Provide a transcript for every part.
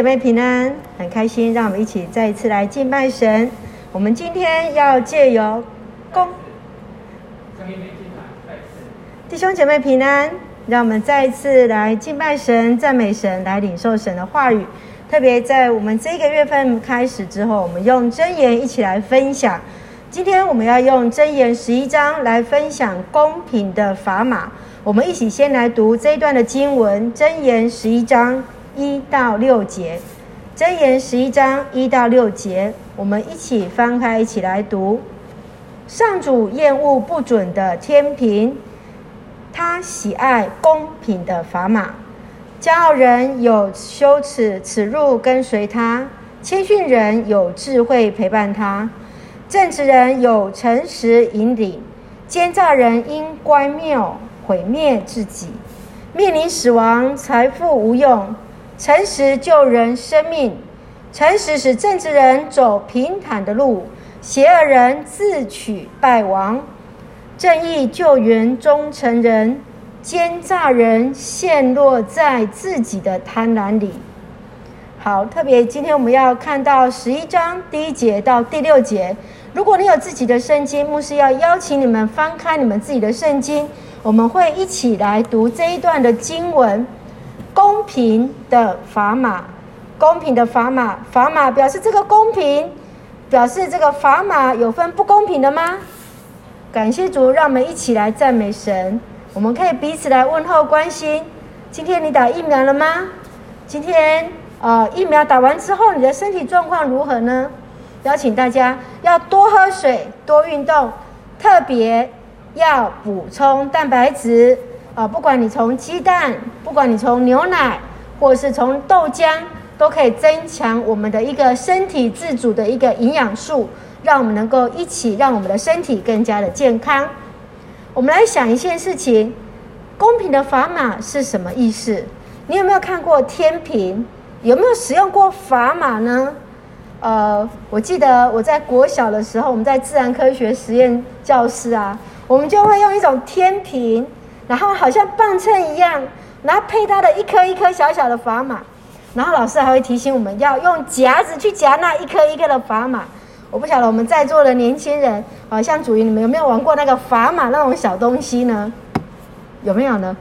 姐妹平安，很开心，让我们一起再一次来敬拜神。我们今天要借由公弟兄姐妹平安，让我们再一次来敬拜神、赞美神，来领受神的话语。特别在我们这个月份开始之后，我们用真言一起来分享。今天我们要用真言十一章来分享公平的砝码。我们一起先来读这一段的经文，真言十一章。一到六节，箴言十一章一到六节，我们一起翻开，一起来读。上主厌恶不准的天平，他喜爱公平的砝码。骄傲人有羞耻耻辱跟随他，谦逊人有智慧陪伴他，正直人有诚实引领，奸诈人因乖谬毁灭自己，面临死亡，财富无用。诚实救人生命，诚实使正直人走平坦的路，邪恶人自取败亡。正义救援忠诚人，奸诈人陷落在自己的贪婪里。好，特别今天我们要看到十一章第一节到第六节。如果你有自己的圣经，牧师要邀请你们翻开你们自己的圣经，我们会一起来读这一段的经文。公平的砝码，公平的砝码，砝码表示这个公平，表示这个砝码有分不公平的吗？感谢主，让我们一起来赞美神。我们可以彼此来问候关心。今天你打疫苗了吗？今天呃，疫苗打完之后，你的身体状况如何呢？邀请大家要多喝水，多运动，特别要补充蛋白质。啊，不管你从鸡蛋，不管你从牛奶，或是从豆浆，都可以增强我们的一个身体自主的一个营养素，让我们能够一起让我们的身体更加的健康。我们来想一件事情：公平的砝码是什么意思？你有没有看过天平？有没有使用过砝码呢？呃，我记得我在国小的时候，我们在自然科学实验教室啊，我们就会用一种天平。然后好像磅秤一样，然后配它的一颗一颗小小的砝码，然后老师还会提醒我们要用夹子去夹那一颗一颗的砝码。我不晓得我们在座的年轻人，好像主于你们有没有玩过那个砝码那种小东西呢？有没有呢？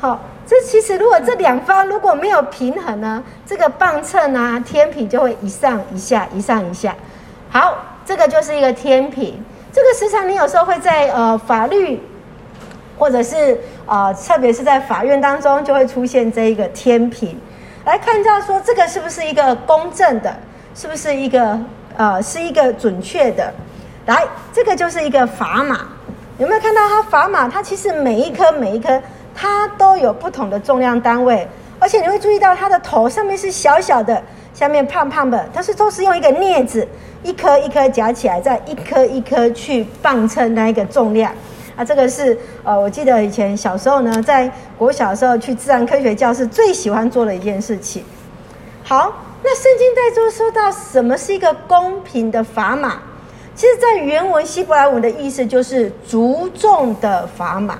好，这其实如果这两方如果没有平衡呢，这个磅秤啊天平就会一上一下，一上一下。好，这个就是一个天平。这个时常你有时候会在呃法律。或者是啊、特别是在法院当中，就会出现这一个天平，来看到说这个是不是一个公正的，是不是一个呃是一个准确的？来，这个就是一个砝码，有没有看到它砝码？它其实每一颗每一颗它都有不同的重量单位，而且你会注意到它的头上面是小小的，下面胖胖的，它是都是用一个镊子一颗一颗夹起来，再一颗一颗去磅称那一个重量。啊，这个是呃，我记得以前小时候呢，在国小的时候去自然科学教室最喜欢做的一件事情。好，那圣经在中说到什么是一个公平的砝码？其实，在原文希伯来文的意思就是足重的砝码，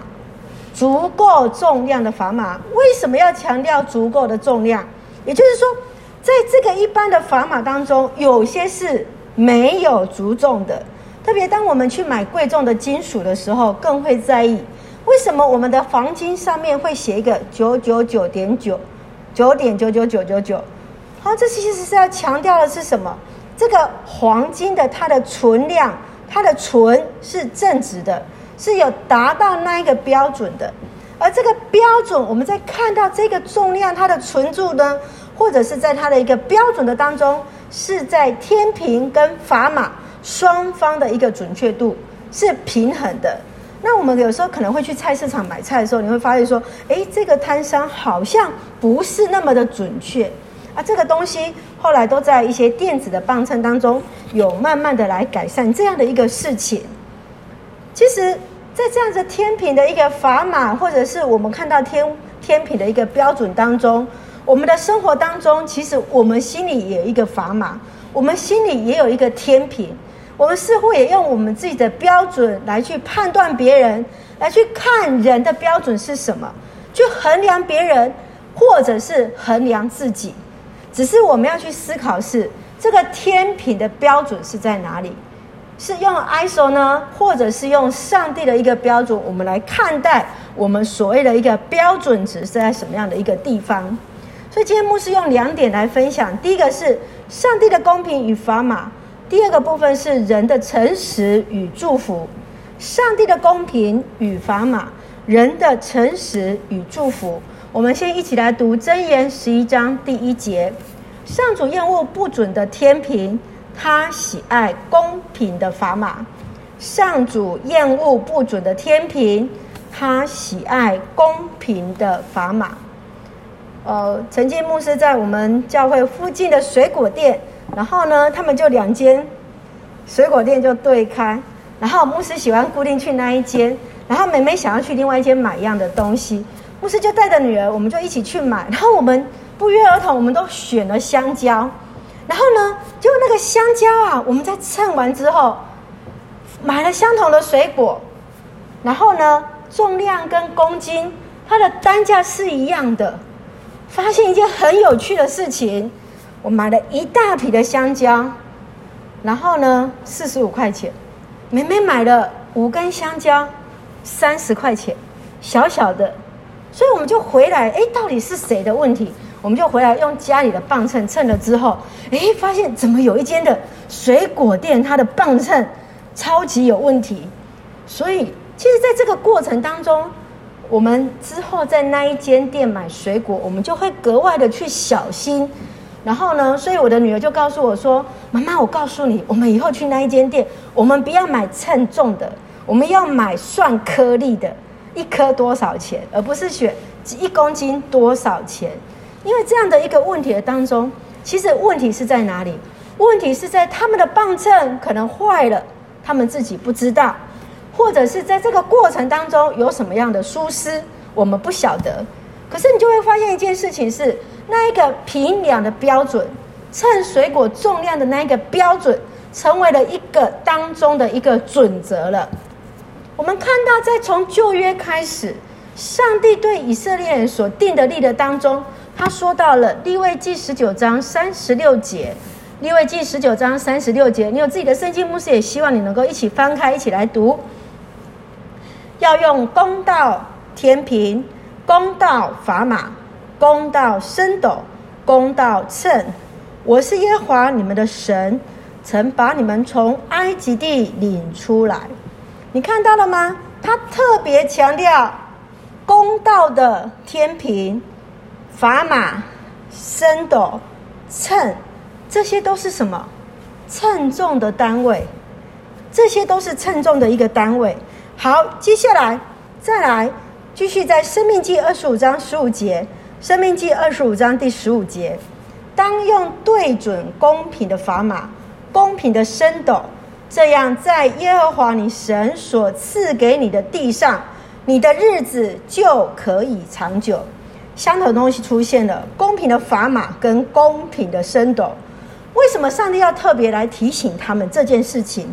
足够重量的砝码。为什么要强调足够的重量？也就是说，在这个一般的砝码当中，有些是没有足重的。特别当我们去买贵重的金属的时候，更会在意为什么我们的黄金上面会写一个九九九点九，九点九九九九九。好，这其实是要强调的是什么？这个黄金的它的存量，它的纯是正值的，是有达到那一个标准的。而这个标准，我们在看到这个重量它的纯度呢，或者是在它的一个标准的当中，是在天平跟砝码。双方的一个准确度是平衡的。那我们有时候可能会去菜市场买菜的时候，你会发现说，诶，这个摊商好像不是那么的准确啊。这个东西后来都在一些电子的磅秤当中有慢慢的来改善这样的一个事情。其实，在这样子天平的一个砝码，或者是我们看到天天平的一个标准当中，我们的生活当中，其实我们心里也有一个砝码，我们心里也有一个天平。我们似乎也用我们自己的标准来去判断别人，来去看人的标准是什么，去衡量别人，或者是衡量自己。只是我们要去思考是这个天平的标准是在哪里？是用 ISO 呢，或者是用上帝的一个标准？我们来看待我们所谓的一个标准值是在什么样的一个地方？所以今天牧师用两点来分享：第一个是上帝的公平与砝码；第二个部分是人的诚实与祝福。上帝的公平与砝码，人的诚实与祝福。我们先一起来读箴言十一章第一节：上主厌恶不准的天平。他喜爱公平的砝码，上主厌恶不准的天平，他喜爱公平的砝码。呃，曾经牧师在我们教会附近的水果店，然后呢，他们就两间水果店就对开，然后牧师喜欢固定去那一间，然后妹妹想要去另外一间买一样的东西，牧师就带着女儿，我们就一起去买，然后我们不约而同，我们都选了香蕉。然后呢，就那个香蕉啊，我们在称完之后，买了相同的水果，然后呢，重量跟公斤，它的单价是一样的。发现一件很有趣的事情，我买了一大批的香蕉，然后呢，四十五块钱，妹妹买了五根香蕉，三十块钱，小小的，所以我们就回来，哎，到底是谁的问题？我们就回来用家里的磅秤称了之后，哎，发现怎么有一间的水果店，它的磅秤超级有问题。所以，其实在这个过程当中，我们之后在那一间店买水果，我们就会格外的去小心。然后呢，所以我的女儿就告诉我说：“妈妈，我告诉你，我们以后去那一间店，我们不要买称重的，我们要买算颗粒的，一颗多少钱，而不是选一公斤多少钱。”因为这样的一个问题的当中，其实问题是在哪里？问题是在他们的磅秤可能坏了，他们自己不知道，或者是在这个过程当中有什么样的疏失，我们不晓得。可是你就会发现一件事情是，那一个平量的标准，称水果重量的那一个标准，成为了一个当中的一个准则了。我们看到，在从旧约开始，上帝对以色列人所定的立的当中。他说到了立位记十九章三十六节，立位记十九章三十六节，你有自己的圣经，牧师也希望你能够一起翻开，一起来读。要用公道天平，公道砝码，公道升斗，公道秤。我是耶和华你们的神，曾把你们从埃及地领出来。你看到了吗？他特别强调公道的天平。砝码、升斗、秤，这些都是什么？称重的单位，这些都是称重的一个单位。好，接下来再来继续在《生命记》二十五章十五节，《生命记》二十五章第十五节，当用对准公平的砝码，公平的升斗，这样在耶和华你神所赐给你的地上，你的日子就可以长久。相同的东西出现了，公平的砝码跟公平的升斗。为什么上帝要特别来提醒他们这件事情？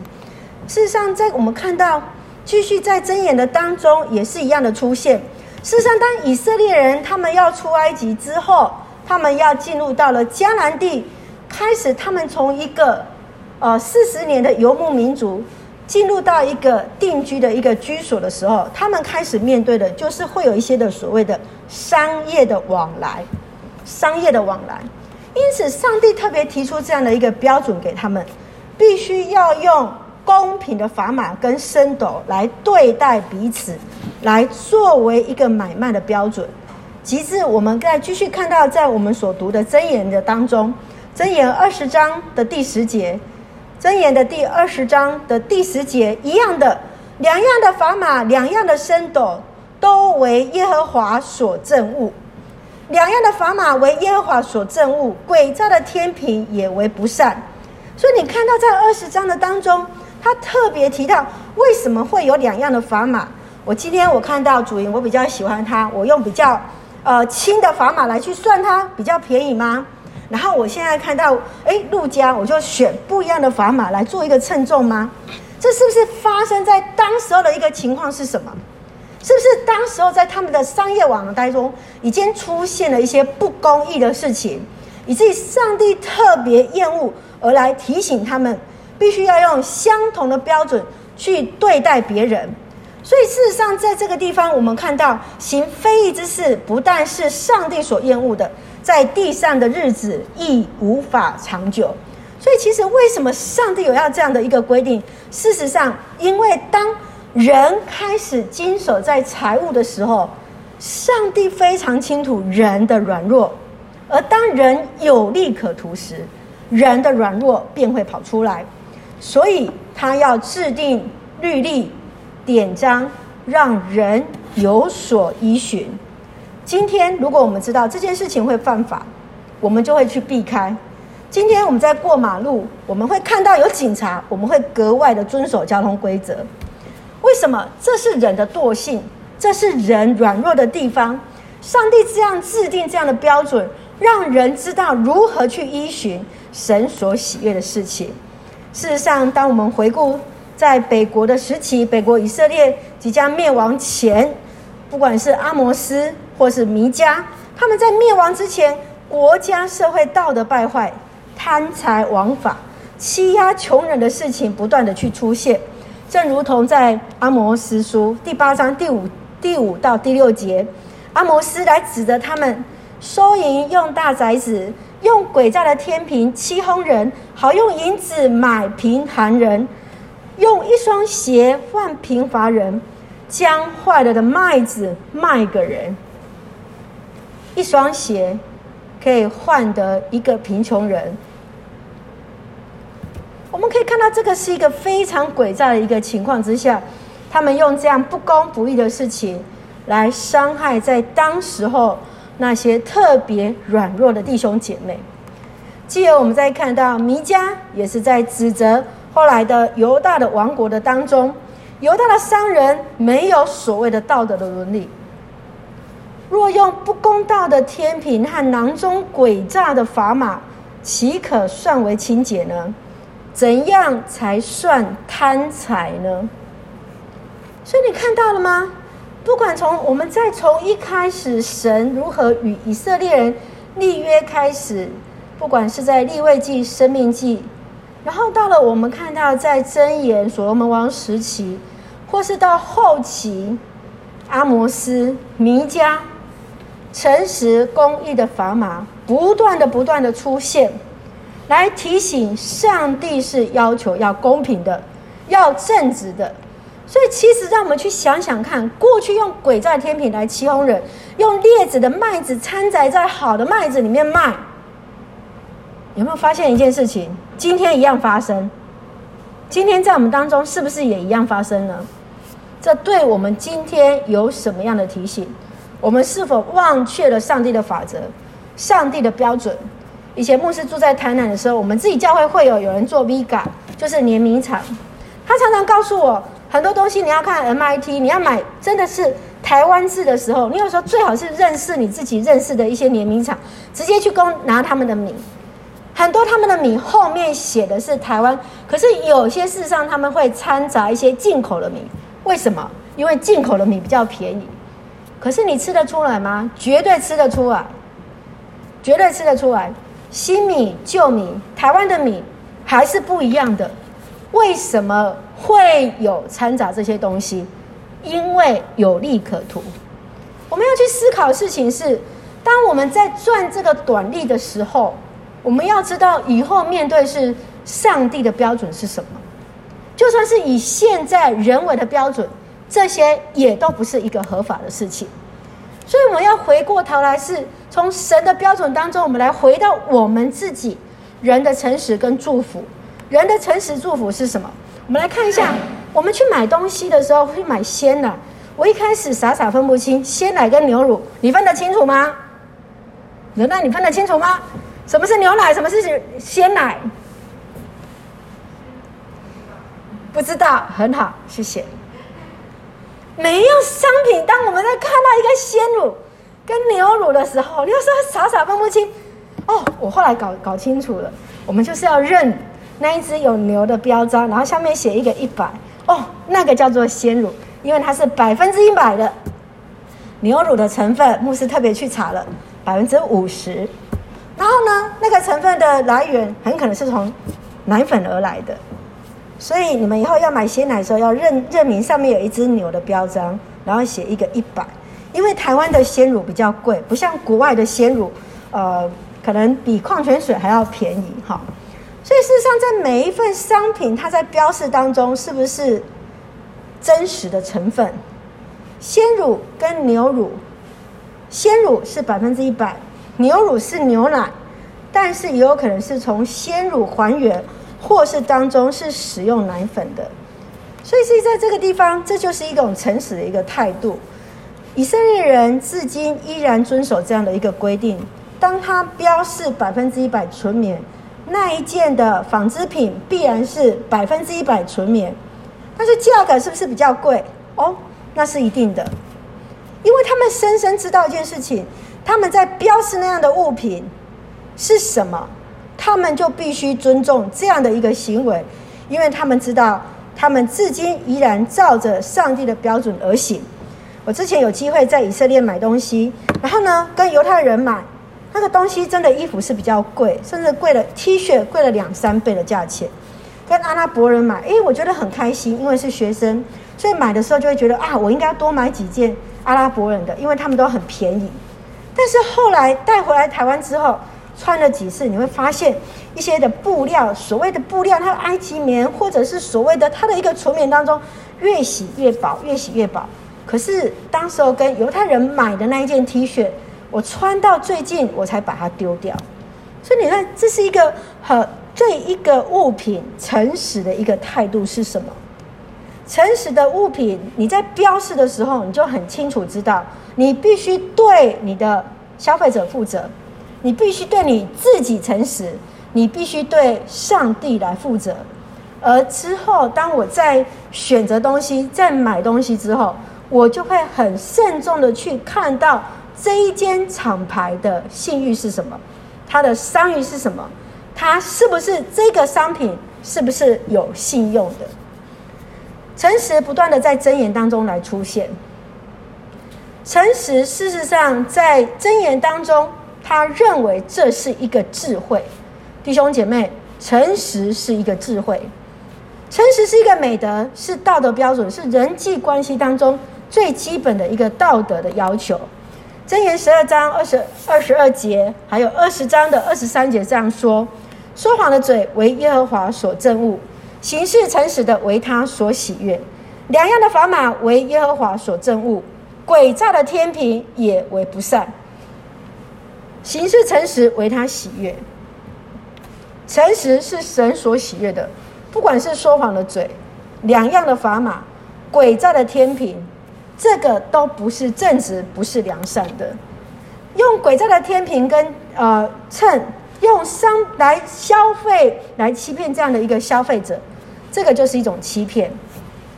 事实上，在我们看到继续在箴言的当中，也是一样的出现。事实上，当以色列人他们要出埃及之后，他们要进入到了迦南地，开始他们从一个呃四十年的游牧民族，进入到一个定居的一个居所的时候，他们开始面对的就是会有一些的所谓的。商业的往来，商业的往来，因此上帝特别提出这样的一个标准给他们，必须要用公平的砝码跟升斗来对待彼此，来作为一个买卖的标准。其次，我们再继续看到，在我们所读的箴言的当中，箴言二十章的第十节，箴言的第二十章的第十节一样的，两样的砝码，两样的升斗。都为耶和华所憎恶，两样的砝码为耶和华所憎恶，诡诈的天平也为不善。所以你看到在二十章的当中，他特别提到为什么会有两样的砝码。我今天我看到主营，我比较喜欢它，我用比较呃轻的砝码来去算它，比较便宜吗？然后我现在看到哎陆家，我就选不一样的砝码来做一个称重吗？这是不是发生在当时候的一个情况是什么？是不是当时候在他们的商业往来中，已经出现了一些不公义的事情，以至于上帝特别厌恶，而来提醒他们，必须要用相同的标准去对待别人。所以，事实上，在这个地方，我们看到行非义之事，不但是上帝所厌恶的，在地上的日子亦无法长久。所以，其实为什么上帝有要这样的一个规定？事实上，因为当人开始经手在财物的时候，上帝非常清楚人的软弱，而当人有利可图时，人的软弱便会跑出来，所以他要制定律例。典章让人有所依循。今天，如果我们知道这件事情会犯法，我们就会去避开。今天我们在过马路，我们会看到有警察，我们会格外的遵守交通规则。为什么？这是人的惰性，这是人软弱的地方。上帝这样制定这样的标准，让人知道如何去依循神所喜悦的事情。事实上，当我们回顾。在北国的时期，北国以色列即将灭亡前，不管是阿摩斯或是弥迦，他们在灭亡之前，国家社会道德败坏、贪财枉法、欺压穷人的事情不断的去出现，正如同在阿摩斯书第八章第五第五到第六节，阿摩斯来指责他们收银用大宅子，用诡诈的天平欺哄人，好用银子买贫寒人。用一双鞋换贫乏人，将坏了的麦子卖给人。一双鞋可以换得一个贫穷人。我们可以看到，这个是一个非常诡诈的一个情况之下，他们用这样不公不义的事情来伤害在当时候那些特别软弱的弟兄姐妹。继而，我们再看到弥迦也是在指责。后来的犹大的王国的当中，犹大的商人没有所谓的道德的伦理。若用不公道的天平和囊中诡诈的砝码，岂可算为清洁呢？怎样才算贪财呢？所以你看到了吗？不管从我们再从一开始神如何与以色列人立约开始，不管是在立位记、生命记。然后到了我们看到在箴言所罗门王时期，或是到后期阿摩斯、弥迦，诚实公义的砝码不断的不断的出现，来提醒上帝是要求要公平的，要正直的。所以其实让我们去想想看，过去用鬼在天平来欺哄人，用劣质的麦子掺杂在好的麦子里面卖。有没有发现一件事情？今天一样发生。今天在我们当中，是不是也一样发生呢？这对我们今天有什么样的提醒？我们是否忘却了上帝的法则、上帝的标准？以前牧师住在台南的时候，我们自己教会会有有人做 Vega，就是碾米厂。他常常告诉我，很多东西你要看 MIT，你要买真的是台湾制的时候，你有时候最好是认识你自己认识的一些联名厂，直接去供拿他们的米。很多他们的米后面写的是台湾，可是有些事实上他们会掺杂一些进口的米，为什么？因为进口的米比较便宜。可是你吃得出来吗？绝对吃得出来，绝对吃得出来。新米、旧米，台湾的米还是不一样的。为什么会有掺杂这些东西？因为有利可图。我们要去思考的事情是：当我们在赚这个短利的时候。我们要知道，以后面对是上帝的标准是什么？就算是以现在人为的标准，这些也都不是一个合法的事情。所以我们要回过头来，是从神的标准当中，我们来回到我们自己人的诚实跟祝福。人的诚实祝福是什么？我们来看一下，我们去买东西的时候会买鲜奶。我一开始傻傻分不清鲜奶跟牛乳，你分得清楚吗？牛奶，你分得清楚吗？什么是牛奶？什么是鲜奶？不知道，很好，谢谢。每一样商品，当我们在看到一个鲜乳跟牛乳的时候，你有时候傻傻分不清。哦，我后来搞搞清楚了，我们就是要认那一只有牛的标章，然后下面写一个一百，哦，那个叫做鲜乳，因为它是百分之一百的牛乳的成分，牧师特别去查了，百分之五十。然后呢，那个成分的来源很可能是从奶粉而来的。所以你们以后要买鲜奶的时候，要认认明上面有一只牛的标章，然后写一个一百，因为台湾的鲜乳比较贵，不像国外的鲜乳，呃，可能比矿泉水还要便宜哈。所以事实上，在每一份商品，它在标示当中是不是真实的成分？鲜乳跟牛乳，鲜乳是百分之一百，牛乳是牛奶，但是也有可能是从鲜乳还原。或是当中是使用奶粉的，所以是在这个地方，这就是一种诚实的一个态度。以色列人至今依然遵守这样的一个规定：当他标示百分之一百纯棉，那一件的纺织品必然是百分之一百纯棉。但是价格是不是比较贵？哦，那是一定的，因为他们深深知道一件事情：他们在标示那样的物品是什么。他们就必须尊重这样的一个行为，因为他们知道，他们至今依然照着上帝的标准而行。我之前有机会在以色列买东西，然后呢，跟犹太人买那个东西，真的衣服是比较贵，甚至贵了 T 恤贵了两三倍的价钱。跟阿拉伯人买，哎，我觉得很开心，因为是学生，所以买的时候就会觉得啊，我应该多买几件阿拉伯人的，因为他们都很便宜。但是后来带回来台湾之后，穿了几次，你会发现一些的布料，所谓的布料，它的埃及棉，或者是所谓的它的一个纯棉当中，越洗越薄，越洗越薄。可是当时候跟犹太人买的那一件 T 恤，我穿到最近我才把它丢掉。所以你看，这是一个很对一个物品诚实的一个态度是什么？诚实的物品，你在标示的时候，你就很清楚知道，你必须对你的消费者负责。你必须对你自己诚实，你必须对上帝来负责。而之后，当我在选择东西、在买东西之后，我就会很慎重的去看到这一间厂牌的信誉是什么，它的商誉是什么，它是不是这个商品是不是有信用的？诚实不断的在箴言当中来出现。诚实事实上在箴言当中。他认为这是一个智慧，弟兄姐妹，诚实是一个智慧，诚实是一个美德，是道德标准，是人际关系当中最基本的一个道德的要求。箴言十二章二十二十二节，还有二十章的二十三节这样说：说谎的嘴为耶和华所憎恶，行事诚实的为他所喜悦。两样的砝码为耶和华所憎恶，诡诈的天平也为不善。行事诚实为他喜悦，诚实是神所喜悦的。不管是说谎的嘴，两样的砝码，诡诈的天平，这个都不是正直，不是良善的。用鬼诈的天平跟呃秤，用商来消费来欺骗这样的一个消费者，这个就是一种欺骗。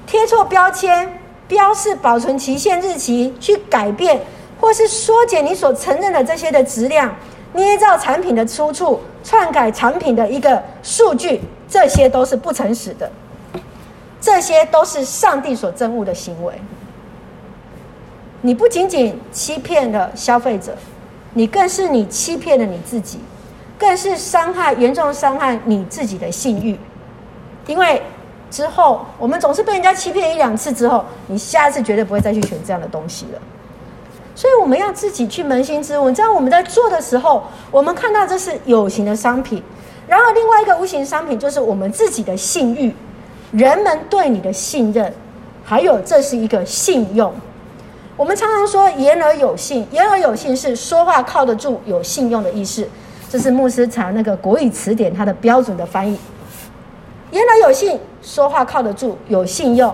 贴错标签，标示保存期限日期，去改变。或是缩减你所承认的这些的质量，捏造产品的出处，篡改产品的一个数据，这些都是不诚实的，这些都是上帝所憎恶的行为。你不仅仅欺骗了消费者，你更是你欺骗了你自己，更是伤害严重伤害你自己的信誉。因为之后我们总是被人家欺骗一两次之后，你下次绝对不会再去选这样的东西了。所以我们要自己去扪心自问，在我们在做的时候，我们看到这是有形的商品，然后另外一个无形商品就是我们自己的信誉，人们对你的信任，还有这是一个信用。我们常常说言而有信，言而有信是说话靠得住、有信用的意思。这是牧师查那个国语词典它的标准的翻译。言而有信，说话靠得住、有信用，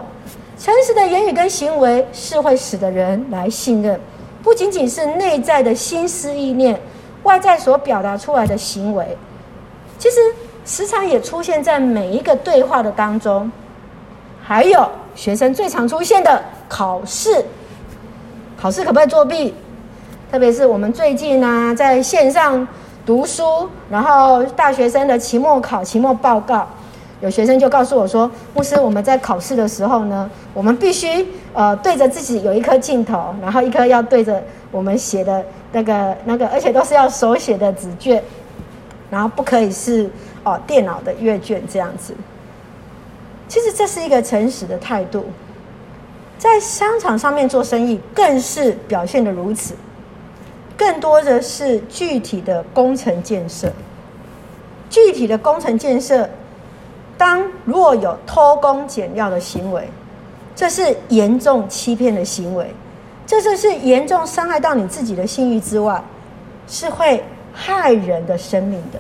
诚实的言语跟行为是会使得人来信任。不仅仅是内在的心思意念，外在所表达出来的行为，其实时常也出现在每一个对话的当中。还有学生最常出现的考试，考试可不可以作弊？特别是我们最近呢、在线上读书，然后大学生的期末考、期末报告。有学生就告诉我说：“牧师，我们在考试的时候呢，我们必须呃对着自己有一颗镜头，然后一颗要对着我们写的那个那个，而且都是要手写的纸卷，然后不可以是哦电脑的阅卷这样子。其实这是一个诚实的态度，在商场上面做生意更是表现得如此。更多的是具体的工程建设，具体的工程建设，当若有偷工减料的行为，这是严重欺骗的行为。这就是严重伤害到你自己的信誉之外，是会害人的生命的，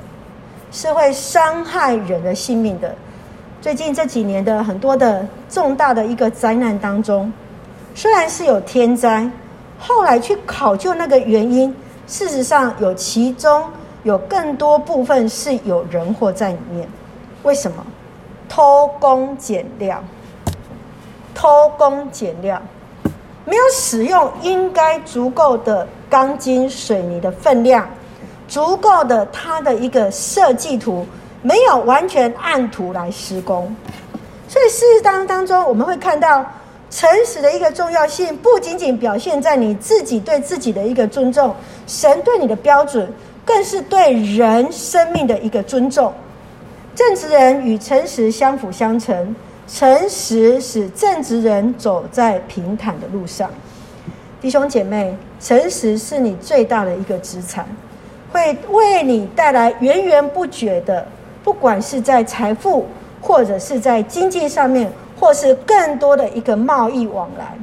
是会伤害人的性命的。最近这几年的很多的重大的一个灾难当中，虽然是有天灾，后来去考究那个原因，事实上有其中有更多部分是有人祸在里面。为什么？偷工减料，偷工减料。没有使用应该足够的钢筋水泥的分量，足够的它的一个设计图，没有完全按图来施工，所以事实当当中，我们会看到诚实的一个重要性，不仅仅表现在你自己对自己的一个尊重，神对你的标准，更是对人生命的一个尊重。正直人与诚实相辅相成。诚实使正直人走在平坦的路上，弟兄姐妹，诚实是你最大的一个资产，会为你带来源源不绝的，不管是在财富，或者是在经济上面，或是更多的一个贸易往来。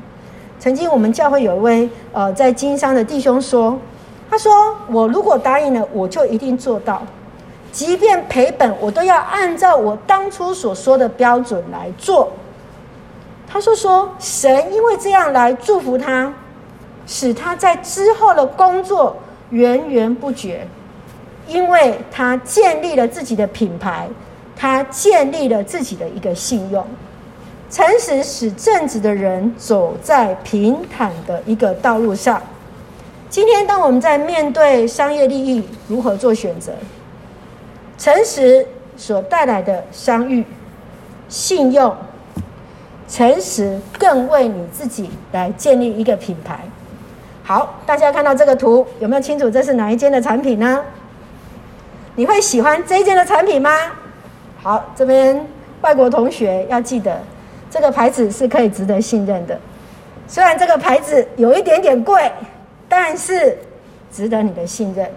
曾经我们教会有一位呃在经商的弟兄说，他说：“我如果答应了，我就一定做到。”即便赔本，我都要按照我当初所说的标准来做。他说：“说神因为这样来祝福他，使他在之后的工作源源不绝，因为他建立了自己的品牌，他建立了自己的一个信用。诚实使正直的人走在平坦的一个道路上。今天，当我们在面对商业利益，如何做选择？”诚实所带来的商誉、信用，诚实更为你自己来建立一个品牌。好，大家看到这个图，有没有清楚这是哪一间的产品呢？你会喜欢这一间的产品吗？好，这边外国同学要记得，这个牌子是可以值得信任的。虽然这个牌子有一点点贵，但是值得你的信任。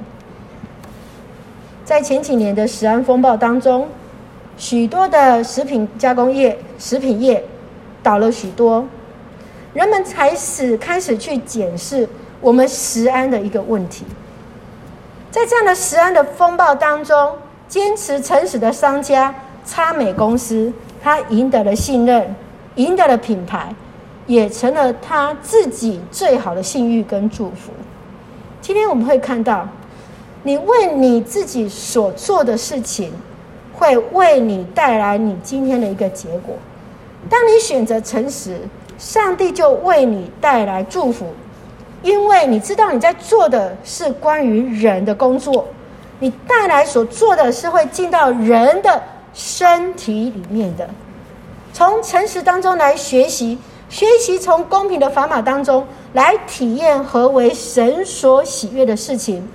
在前几年的食安风暴当中，许多的食品加工业、食品业倒了许多，人们才始开始去检视我们食安的一个问题。在这样的食安的风暴当中，坚持诚实的商家差美公司，他赢得了信任，赢得了品牌，也成了他自己最好的信誉跟祝福。今天我们会看到。你为你自己所做的事情，会为你带来你今天的一个结果。当你选择诚实，上帝就为你带来祝福，因为你知道你在做的是关于人的工作，你带来所做的是会进到人的身体里面的。从诚实当中来学习，学习从公平的砝码当中来体验何为神所喜悦的事情。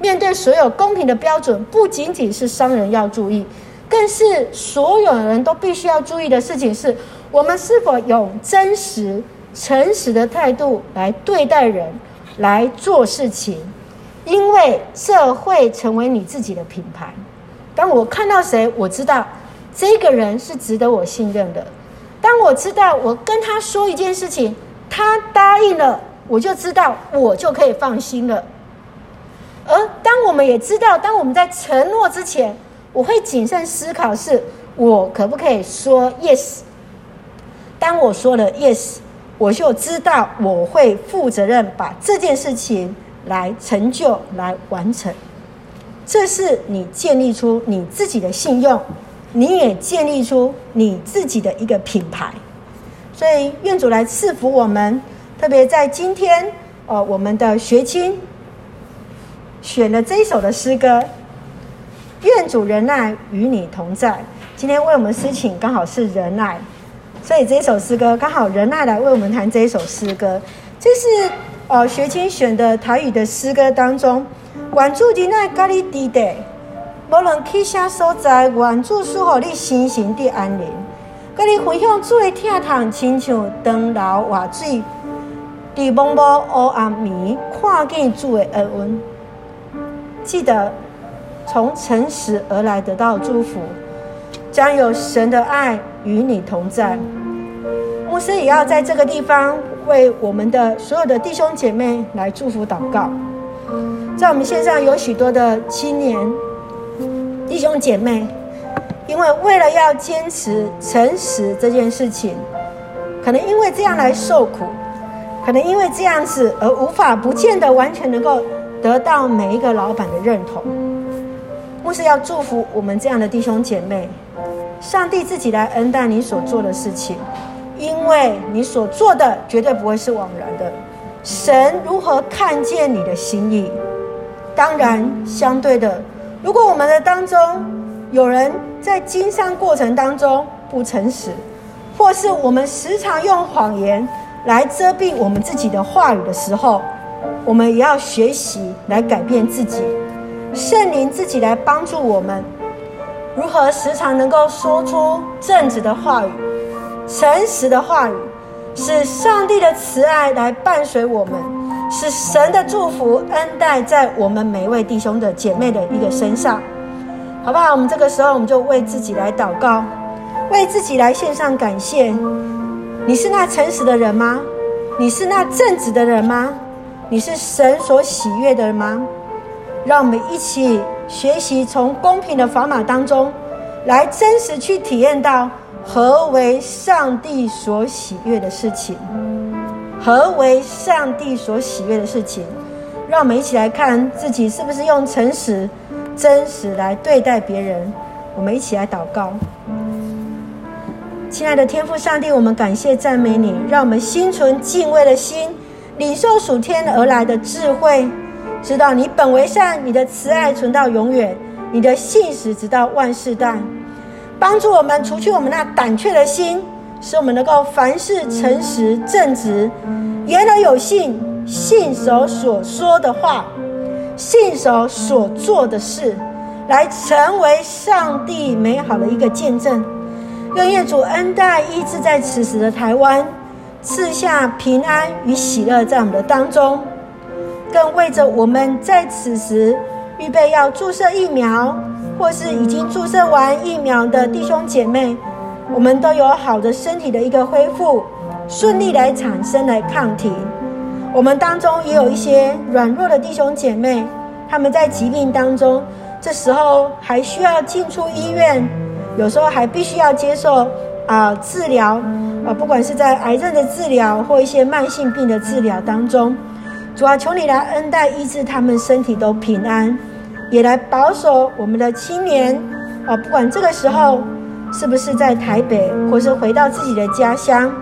面对所有公平的标准，不仅仅是商人要注意，更是所有人都必须要注意的事情是：我们是否用真实、诚实的态度来对待人、来做事情？因为这会成为你自己的品牌。当我看到谁，我知道这个人是值得我信任的；当我知道我跟他说一件事情，他答应了，我就知道我就可以放心了。而当我们也知道，当我们在承诺之前，我会谨慎思考，是我可不可以说 yes？当我说了 yes，我就知道我会负责任把这件事情来成就、来完成。这是你建立出你自己的信用，你也建立出你自己的一个品牌。所以，愿主来赐福我们，特别在今天，呃，我们的学青。选了这一首的诗歌，愿主仁爱与你同在。今天为我们诗请刚好是仁爱，所以这一首诗歌刚好仁爱来为我们弹这一首诗歌。这是呃学青选的台语的诗歌当中，管住的那咖喱地的，无论去啥所在，愿主赐予你心神的安宁。佮你分享主的疼痛，亲像长流活水，伫茫茫黑暗暝，看见主的恩恩。记得从诚实而来得到祝福，将有神的爱与你同在。牧师也要在这个地方为我们的所有的弟兄姐妹来祝福祷告。在我们线上有许多的青年弟兄姐妹。因为为了要坚持诚实这件事情，可能因为这样来受苦，可能因为这样子而无法不见得完全能够得到每一个老板的认同。牧师要祝福我们这样的弟兄姐妹，上帝自己来恩待你所做的事情，因为你所做的绝对不会是枉然的。神如何看见你的心意？当然，相对的，如果我们的当中有人，在经商过程当中不诚实，或是我们时常用谎言来遮蔽我们自己的话语的时候，我们也要学习来改变自己，圣灵自己来帮助我们，如何时常能够说出正直的话语、诚实的话语，是上帝的慈爱来伴随我们，是神的祝福恩待在我们每一位弟兄的姐妹的一个身上。好不好？我们这个时候，我们就为自己来祷告，为自己来献上感谢。你是那诚实的人吗？你是那正直的人吗？你是神所喜悦的人吗？让我们一起学习，从公平的砝码当中，来真实去体验到何为上帝所喜悦的事情。何为上帝所喜悦的事情？让我们一起来看自己是不是用诚实。真实来对待别人，我们一起来祷告。亲爱的天父上帝，我们感谢赞美你，让我们心存敬畏的心，领受属天而来的智慧，知道你本为善，你的慈爱存到永远，你的信实直到万世代。帮助我们除去我们那胆怯的心，使我们能够凡事诚实正直，言而有信，信守所说的话。信守所做的事，来成为上帝美好的一个见证。愿业主恩待医治在此时的台湾，赐下平安与喜乐在我们的当中。更为着我们在此时预备要注射疫苗，或是已经注射完疫苗的弟兄姐妹，我们都有好的身体的一个恢复，顺利来产生来抗体。我们当中也有一些软弱的弟兄姐妹，他们在疾病当中，这时候还需要进出医院，有时候还必须要接受啊、治疗啊、不管是在癌症的治疗或一些慢性病的治疗当中，主啊，求你来恩待医治他们身体都平安，也来保守我们的青年啊、不管这个时候是不是在台北，或是回到自己的家乡，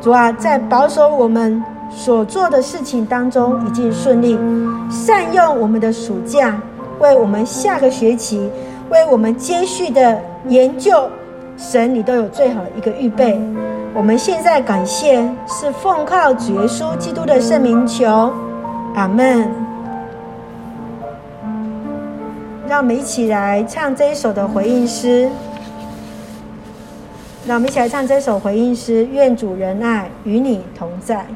主啊，在保守我们。所做的事情当中已经顺利，善用我们的暑假，为我们下个学期，为我们接续的研究，神你都有最好的一个预备。我们现在感谢，是奉靠主耶稣基督的圣名求，阿门。让我们一起来唱这一首的回应诗。让我们一起来唱这首回应诗，愿主仁爱与你同在。